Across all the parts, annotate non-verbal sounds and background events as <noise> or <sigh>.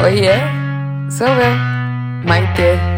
Oiê, sou eu, Maite.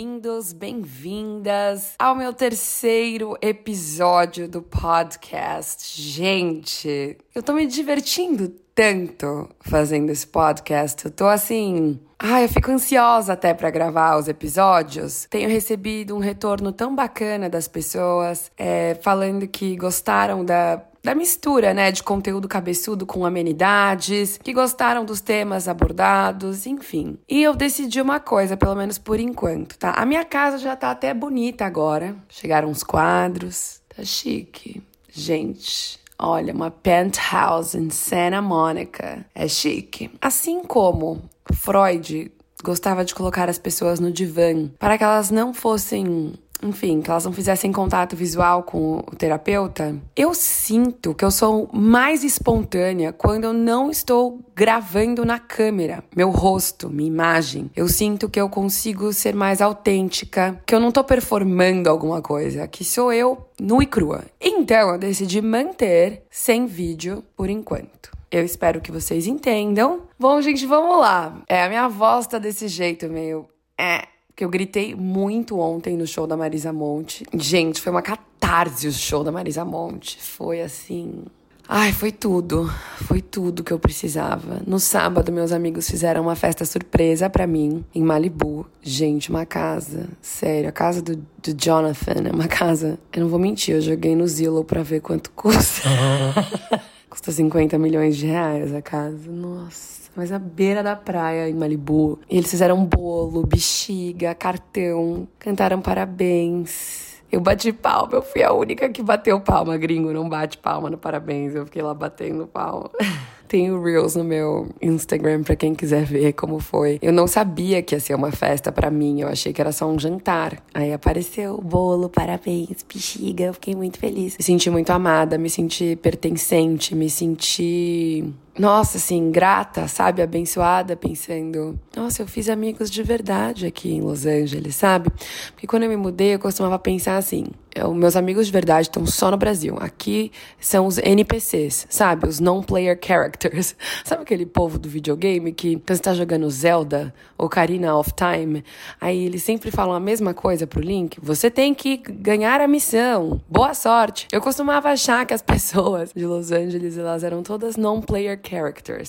Bem-vindos, bem-vindas ao meu terceiro episódio do podcast. Gente, eu tô me divertindo tanto fazendo esse podcast. Eu tô assim. Ai, eu fico ansiosa até para gravar os episódios. Tenho recebido um retorno tão bacana das pessoas é, falando que gostaram da da mistura, né, de conteúdo cabeçudo com amenidades, que gostaram dos temas abordados, enfim. E eu decidi uma coisa, pelo menos por enquanto, tá? A minha casa já tá até bonita agora. Chegaram uns quadros, tá chique. Gente, Olha, uma penthouse em Santa Monica. É chique. Assim como Freud gostava de colocar as pessoas no divã para que elas não fossem enfim, que elas não fizessem contato visual com o terapeuta, eu sinto que eu sou mais espontânea quando eu não estou gravando na câmera, meu rosto, minha imagem. Eu sinto que eu consigo ser mais autêntica, que eu não tô performando alguma coisa, que sou eu nua e crua. Então eu decidi manter sem vídeo por enquanto. Eu espero que vocês entendam. Bom, gente, vamos lá. É, a minha voz tá desse jeito, meio. É, que eu gritei muito ontem no show da Marisa Monte. Gente, foi uma catarse o show da Marisa Monte. Foi assim. Ai, foi tudo. Foi tudo que eu precisava. No sábado, meus amigos fizeram uma festa surpresa para mim em Malibu. Gente, uma casa. Sério, a casa do, do Jonathan é uma casa. Eu não vou mentir, eu joguei no Zillow pra ver quanto <laughs> custa. custa 50 milhões de reais a casa. Nossa mas à beira da praia, em Malibu. E eles fizeram bolo, bexiga, cartão, cantaram parabéns. Eu bati palma, eu fui a única que bateu palma, gringo não bate palma no parabéns. Eu fiquei lá batendo palma. <laughs> Tenho Reels no meu Instagram para quem quiser ver como foi. Eu não sabia que ia ser uma festa para mim, eu achei que era só um jantar. Aí apareceu bolo, parabéns, bexiga, eu fiquei muito feliz. Me senti muito amada, me senti pertencente, me senti nossa, assim, grata, sabe? Abençoada, pensando, nossa, eu fiz amigos de verdade aqui em Los Angeles, sabe? Porque quando eu me mudei, eu costumava pensar assim: eu, meus amigos de verdade estão só no Brasil. Aqui são os NPCs, sabe? Os non-player characters. <laughs> Sabe aquele povo do videogame que, quando você tá jogando Zelda ou Karina of Time, aí eles sempre falam a mesma coisa pro Link? Você tem que ganhar a missão. Boa sorte. Eu costumava achar que as <laughs> pessoas de Los Angeles, elas eram todas non-player characters.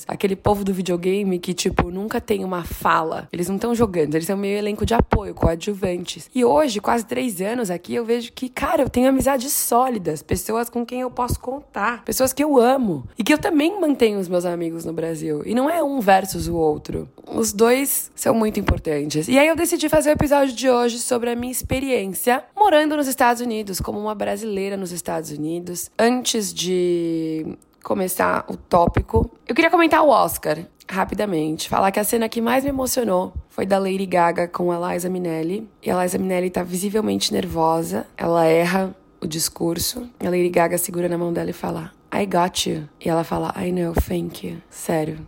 Aquele povo do videogame que, tipo, nunca tem uma fala. Eles não estão jogando, eles são meio elenco de apoio, coadjuvantes. E hoje, quase três anos aqui, eu vejo que cara, eu tenho amizades sólidas, pessoas com quem eu posso contar, pessoas que eu amo e que eu também mantenho os meus amigos no Brasil. E não é um versus o outro. Os dois são muito importantes. E aí eu decidi fazer o episódio de hoje sobre a minha experiência morando nos Estados Unidos, como uma brasileira nos Estados Unidos. Antes de começar o tópico, eu queria comentar o Oscar rapidamente. Falar que a cena que mais me emocionou foi da Lady Gaga com a Liza Minnelli. E a Liza Minnelli tá visivelmente nervosa, ela erra o discurso. A Lady Gaga segura na mão dela e fala: I got you. E ela fala: I know, thank you. Sério,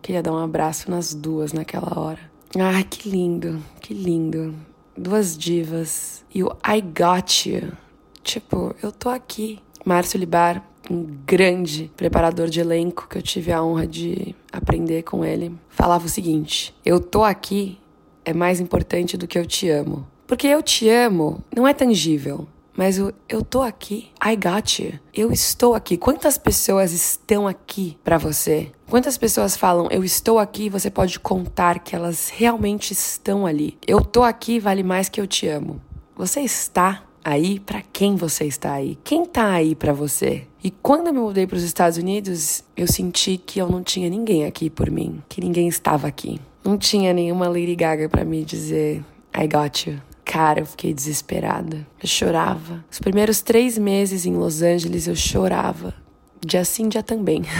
queria dar um abraço nas duas naquela hora. Ai, que lindo, que lindo. Duas divas. E o I got you. Tipo, eu tô aqui. Márcio Libar um grande preparador de elenco que eu tive a honra de aprender com ele, falava o seguinte: Eu tô aqui é mais importante do que eu te amo. Porque eu te amo não é tangível, mas o eu tô aqui, I got you. Eu estou aqui. Quantas pessoas estão aqui para você? Quantas pessoas falam eu estou aqui, você pode contar que elas realmente estão ali. Eu tô aqui vale mais que eu te amo. Você está aí para quem você está aí? Quem tá aí para você? E quando eu me mudei para os Estados Unidos, eu senti que eu não tinha ninguém aqui por mim, que ninguém estava aqui. Não tinha nenhuma Lady Gaga para me dizer I got you. Cara, eu fiquei desesperada. Eu chorava. Os primeiros três meses em Los Angeles eu chorava. Dia sim, dia também. <laughs>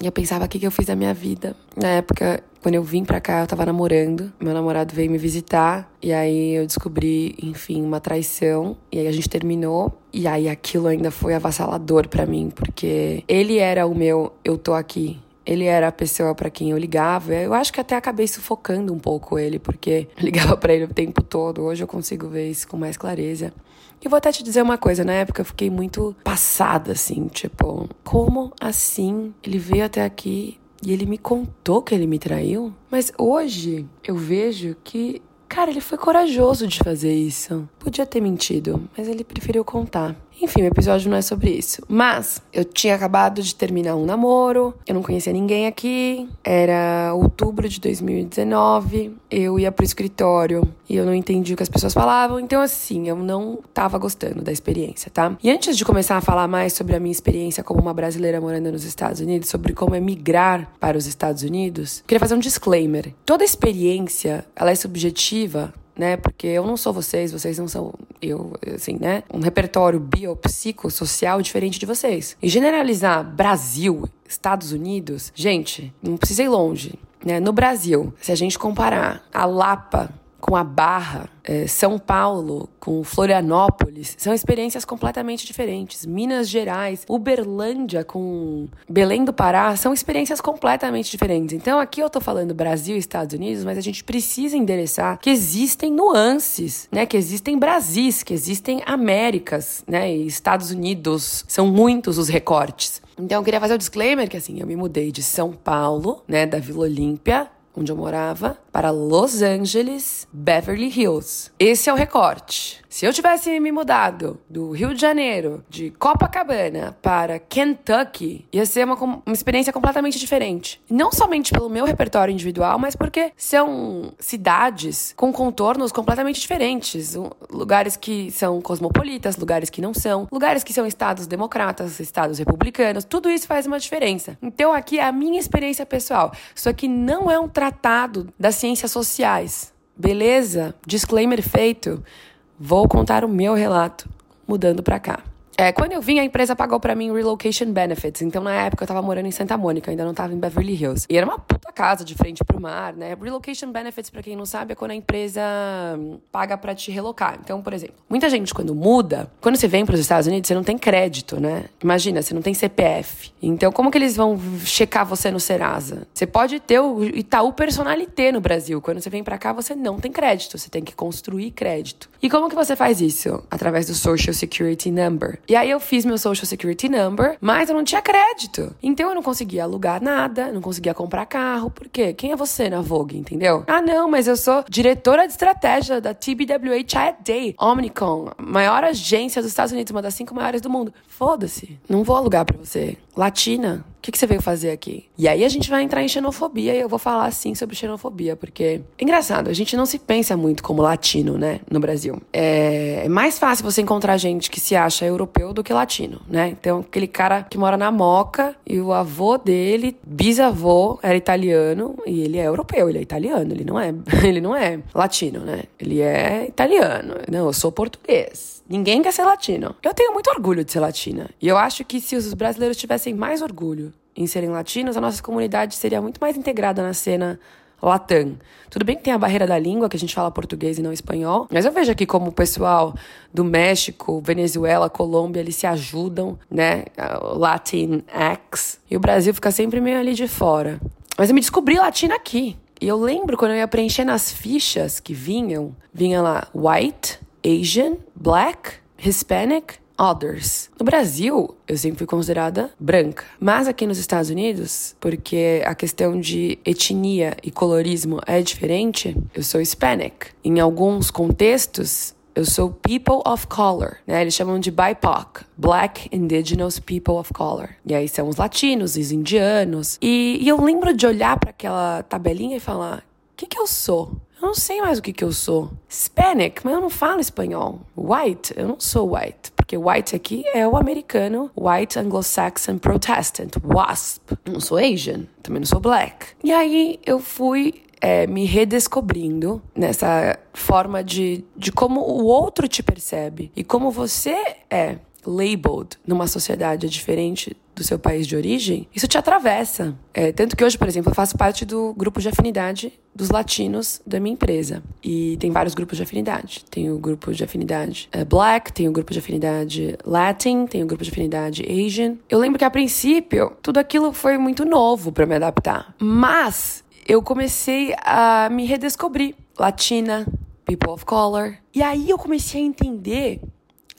E eu pensava, o que, que eu fiz da minha vida? Na época, quando eu vim pra cá, eu tava namorando. Meu namorado veio me visitar. E aí eu descobri, enfim, uma traição. E aí a gente terminou. E aí aquilo ainda foi avassalador para mim, porque ele era o meu eu tô aqui. ele era a pessoa para quem eu ligava. Eu acho que até acabei sufocando um pouco ele, porque eu <laughs> ligava para ele o tempo todo. Hoje eu consigo ver isso com mais clareza. E vou até te dizer uma coisa, na época eu fiquei muito passada, assim, tipo, como assim ele veio até aqui e ele me contou que ele me traiu? Mas hoje eu vejo que, cara, ele foi corajoso de fazer isso. Podia ter mentido, mas ele preferiu contar. Enfim, o episódio não é sobre isso. Mas eu tinha acabado de terminar um namoro, eu não conhecia ninguém aqui, era outubro de 2019, eu ia pro escritório e eu não entendi o que as pessoas falavam, então assim, eu não tava gostando da experiência, tá? E antes de começar a falar mais sobre a minha experiência como uma brasileira morando nos Estados Unidos, sobre como é migrar para os Estados Unidos, queria fazer um disclaimer. Toda experiência, ela é subjetiva né? Porque eu não sou vocês, vocês não são eu, assim, né? Um repertório biopsicossocial diferente de vocês. E generalizar Brasil, Estados Unidos, gente, não precisa ir longe. Né? No Brasil, se a gente comparar a Lapa com a Barra, é, São Paulo com Florianópolis, são experiências completamente diferentes. Minas Gerais, Uberlândia com Belém do Pará, são experiências completamente diferentes. Então aqui eu tô falando Brasil e Estados Unidos, mas a gente precisa endereçar que existem nuances, né? Que existem Brasis, que existem Américas, né? E Estados Unidos, são muitos os recortes. Então eu queria fazer o um disclaimer que assim, eu me mudei de São Paulo, né, da Vila Olímpia, onde eu morava, para Los Angeles, Beverly Hills. Esse é o recorte. Se eu tivesse me mudado do Rio de Janeiro, de Copacabana, para Kentucky, ia ser uma, uma experiência completamente diferente. Não somente pelo meu repertório individual, mas porque são cidades com contornos completamente diferentes. Lugares que são cosmopolitas, lugares que não são, lugares que são estados democratas, estados republicanos. Tudo isso faz uma diferença. Então, aqui é a minha experiência pessoal. Isso aqui não é um tratado das ciências sociais. Beleza? Disclaimer feito. Vou contar o meu relato mudando para cá. É, quando eu vim, a empresa pagou para mim relocation benefits. Então, na época, eu tava morando em Santa Mônica, ainda não tava em Beverly Hills. E era uma puta casa de frente pro mar, né? Relocation benefits, para quem não sabe, é quando a empresa paga para te relocar. Então, por exemplo, muita gente quando muda, quando você vem para os Estados Unidos, você não tem crédito, né? Imagina, você não tem CPF. Então, como que eles vão checar você no Serasa? Você pode ter o Itaú Personalité no Brasil. Quando você vem para cá, você não tem crédito, você tem que construir crédito. E como que você faz isso? Através do Social Security Number. E aí eu fiz meu Social Security Number, mas eu não tinha crédito. Então eu não conseguia alugar nada, não conseguia comprar carro. Por quê? Quem é você na Vogue, entendeu? Ah, não, mas eu sou diretora de estratégia da TBWA Day, Omnicom, maior agência dos Estados Unidos, uma das cinco maiores do mundo. Foda-se. Não vou alugar para você. Latina, o que, que, você veio fazer aqui? E aí a gente vai entrar em xenofobia e eu vou falar assim sobre xenofobia, porque é engraçado, a gente não se pensa muito como latino, né, no Brasil. É, é mais fácil você encontrar gente que se acha europeu do que latino, né? Então, aquele cara que mora na Moca e o avô dele, bisavô, era italiano e ele é europeu, ele é italiano, ele não é, <laughs> ele não é latino, né? Ele é italiano. Não, eu sou português. Ninguém quer ser latino. Eu tenho muito orgulho de ser latina. E eu acho que se os brasileiros tivessem mais orgulho em serem latinos, a nossa comunidade seria muito mais integrada na cena latam. Tudo bem que tem a barreira da língua, que a gente fala português e não espanhol, mas eu vejo aqui como o pessoal do México, Venezuela, Colômbia, eles se ajudam, né? Latin X. E o Brasil fica sempre meio ali de fora. Mas eu me descobri latina aqui. E eu lembro quando eu ia preencher nas fichas que vinham, vinha lá white, Asian, Black, Hispanic, Others. No Brasil, eu sempre fui considerada branca. Mas aqui nos Estados Unidos, porque a questão de etnia e colorismo é diferente, eu sou Hispanic. Em alguns contextos, eu sou people of color, né? Eles chamam de BIPOC, Black Indigenous People of Color. E aí são os latinos, os indianos. E, e eu lembro de olhar para aquela tabelinha e falar: o que, que eu sou? Eu não sei mais o que, que eu sou. Hispanic, mas eu não falo espanhol. White, eu não sou white. Porque white aqui é o americano, white anglo-saxon protestant, WASP. Não sou Asian, também não sou black. E aí eu fui é, me redescobrindo nessa forma de, de como o outro te percebe e como você é labeled numa sociedade diferente do seu país de origem, isso te atravessa. É, tanto que hoje, por exemplo, eu faço parte do grupo de afinidade dos latinos da minha empresa. E tem vários grupos de afinidade. Tem o grupo de afinidade uh, Black, tem o grupo de afinidade Latin, tem o grupo de afinidade Asian. Eu lembro que a princípio tudo aquilo foi muito novo para me adaptar. Mas eu comecei a me redescobrir. Latina, people of color. E aí eu comecei a entender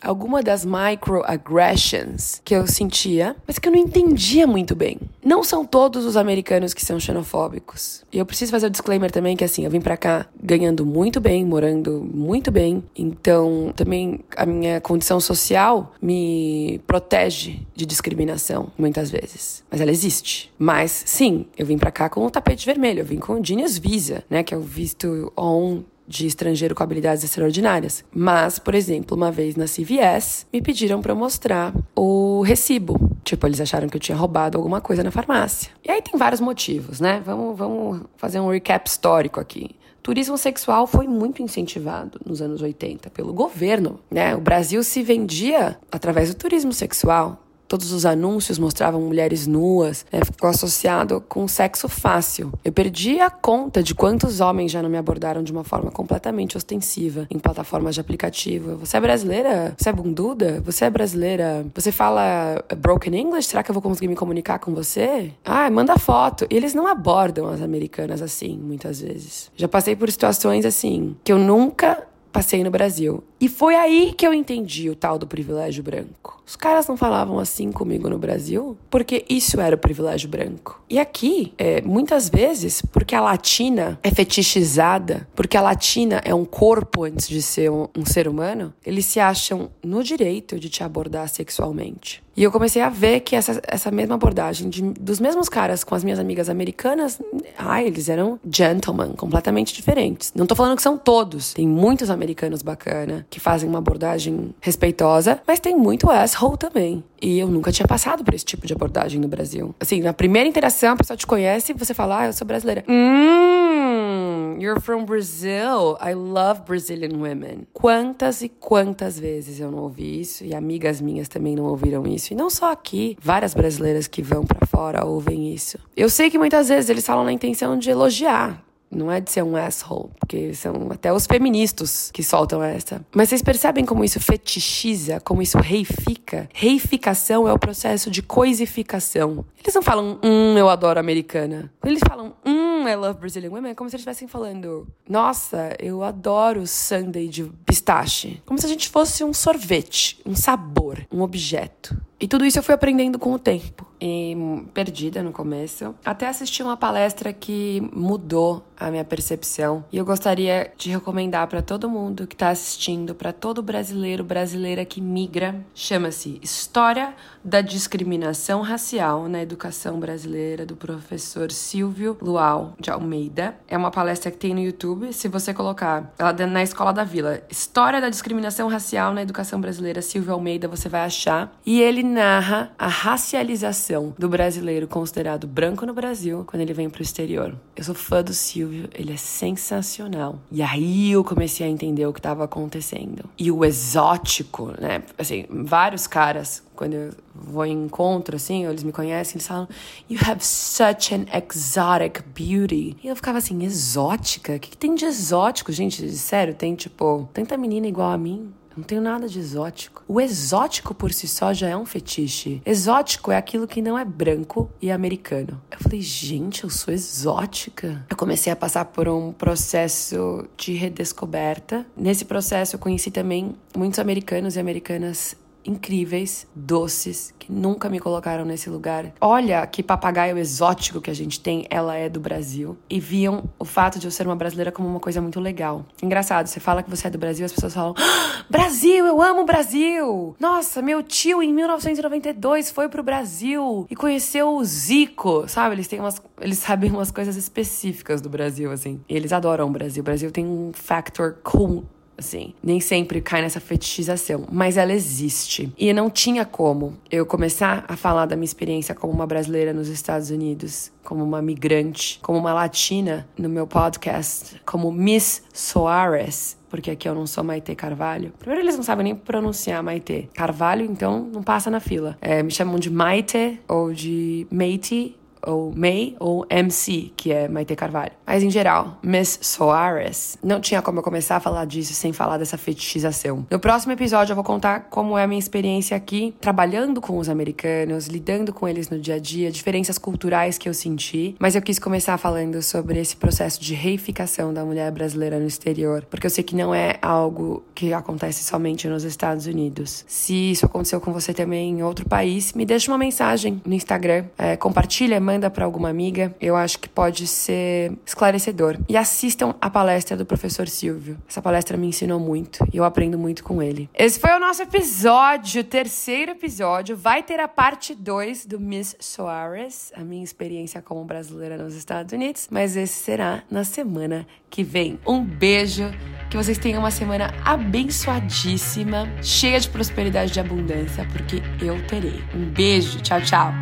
alguma das microaggressions que eu sentia, mas que eu não entendia muito bem. Não são todos os americanos que são xenofóbicos. E eu preciso fazer o um disclaimer também que assim, eu vim para cá ganhando muito bem, morando muito bem, então também a minha condição social me protege de discriminação muitas vezes, mas ela existe. Mas sim, eu vim para cá com o tapete vermelho, eu vim com o Genius Visa, né, que é o visto on de estrangeiro com habilidades extraordinárias. Mas, por exemplo, uma vez na CVS, me pediram para mostrar o recibo. Tipo, eles acharam que eu tinha roubado alguma coisa na farmácia. E aí tem vários motivos, né? Vamos, vamos fazer um recap histórico aqui. Turismo sexual foi muito incentivado nos anos 80 pelo governo, né? O Brasil se vendia através do turismo sexual todos os anúncios mostravam mulheres nuas, né? ficou associado com sexo fácil. Eu perdi a conta de quantos homens já não me abordaram de uma forma completamente ostensiva em plataformas de aplicativo. Você é brasileira? Você é bunduda? Você é brasileira? Você fala broken English? Será que eu vou conseguir me comunicar com você? Ah, manda foto. E eles não abordam as americanas assim, muitas vezes. Já passei por situações assim que eu nunca passei no Brasil. E foi aí que eu entendi o tal do privilégio branco. Os caras não falavam assim comigo no Brasil porque isso era o privilégio branco. E aqui, é, muitas vezes, porque a latina é fetichizada, porque a latina é um corpo antes de ser um, um ser humano, eles se acham no direito de te abordar sexualmente. E eu comecei a ver que essa, essa mesma abordagem de, dos mesmos caras com as minhas amigas americanas, ai, eles eram gentlemen, completamente diferentes. Não tô falando que são todos. Tem muitos americanos bacana que fazem uma abordagem respeitosa, mas tem muito asshole também. E eu nunca tinha passado por esse tipo de abordagem no Brasil. Assim, na primeira interação, a pessoa te conhece e você fala, ah, eu sou brasileira. Hum, you're from Brazil. I love Brazilian women. Quantas e quantas vezes eu não ouvi isso e amigas minhas também não ouviram isso. E não só aqui, várias brasileiras que vão para fora ouvem isso. Eu sei que muitas vezes eles falam na intenção de elogiar, não é de ser um asshole, porque são até os feministas que soltam essa. Mas vocês percebem como isso fetichiza, como isso reifica? Reificação é o processo de coisificação. Eles não falam, hum, eu adoro americana. Eles falam, hum, I love Brazilian women, é como se eles estivessem falando, nossa, eu adoro sundae de pistache. Como se a gente fosse um sorvete, um sabor, um objeto. E tudo isso eu fui aprendendo com o tempo. E perdida no começo. Até assisti uma palestra que mudou a minha percepção. E eu gostaria de recomendar para todo mundo que está assistindo, para todo brasileiro, brasileira que migra. Chama-se História da Discriminação Racial na Educação Brasileira, do professor Silvio Luau de Almeida. É uma palestra que tem no YouTube. Se você colocar ela na Escola da Vila, História da Discriminação Racial na Educação Brasileira, Silvio Almeida, você vai achar. E ele narra a racialização do brasileiro considerado branco no Brasil quando ele vem para o exterior. Eu sou fã do Silvio, ele é sensacional. E aí eu comecei a entender o que estava acontecendo. E o exótico, né? Assim, vários caras quando eu vou em encontro, assim, eles me conhecem, eles falam, You have such an exotic beauty. E eu ficava assim, exótica? O que, que tem de exótico, gente? Sério, tem tipo, tanta menina igual a mim. Não tenho nada de exótico. O exótico por si só já é um fetiche. Exótico é aquilo que não é branco e americano. Eu falei, gente, eu sou exótica. Eu comecei a passar por um processo de redescoberta. Nesse processo eu conheci também muitos americanos e americanas incríveis, doces, que nunca me colocaram nesse lugar. Olha que papagaio exótico que a gente tem, ela é do Brasil. E viam o fato de eu ser uma brasileira como uma coisa muito legal. Engraçado, você fala que você é do Brasil, as pessoas falam: ah, Brasil, eu amo o Brasil! Nossa, meu tio em 1992 foi pro Brasil e conheceu o Zico, sabe? Eles têm umas. Eles sabem umas coisas específicas do Brasil, assim. E eles adoram o Brasil. O Brasil tem um factor cool assim. Nem sempre cai nessa fetichização, mas ela existe. E não tinha como eu começar a falar da minha experiência como uma brasileira nos Estados Unidos, como uma migrante, como uma latina no meu podcast, como Miss Soares, porque aqui eu não sou Maite Carvalho. Primeiro, eles não sabem nem pronunciar Maite. Carvalho, então, não passa na fila. É, me chamam de Maite ou de Meite ou May, ou MC, que é Maite Carvalho. Mas em geral, Miss Soares. Não tinha como eu começar a falar disso sem falar dessa fetichização. No próximo episódio eu vou contar como é a minha experiência aqui, trabalhando com os americanos, lidando com eles no dia a dia, diferenças culturais que eu senti. Mas eu quis começar falando sobre esse processo de reificação da mulher brasileira no exterior, porque eu sei que não é algo que acontece somente nos Estados Unidos. Se isso aconteceu com você também em outro país, me deixa uma mensagem no Instagram, é, compartilha, manda para alguma amiga. Eu acho que pode ser esclarecedor. E assistam a palestra do professor Silvio. Essa palestra me ensinou muito e eu aprendo muito com ele. Esse foi o nosso episódio, terceiro episódio. Vai ter a parte 2 do Miss Soares, a minha experiência como brasileira nos Estados Unidos, mas esse será na semana que vem. Um beijo, que vocês tenham uma semana abençoadíssima, cheia de prosperidade e de abundância, porque eu terei. Um beijo, tchau, tchau.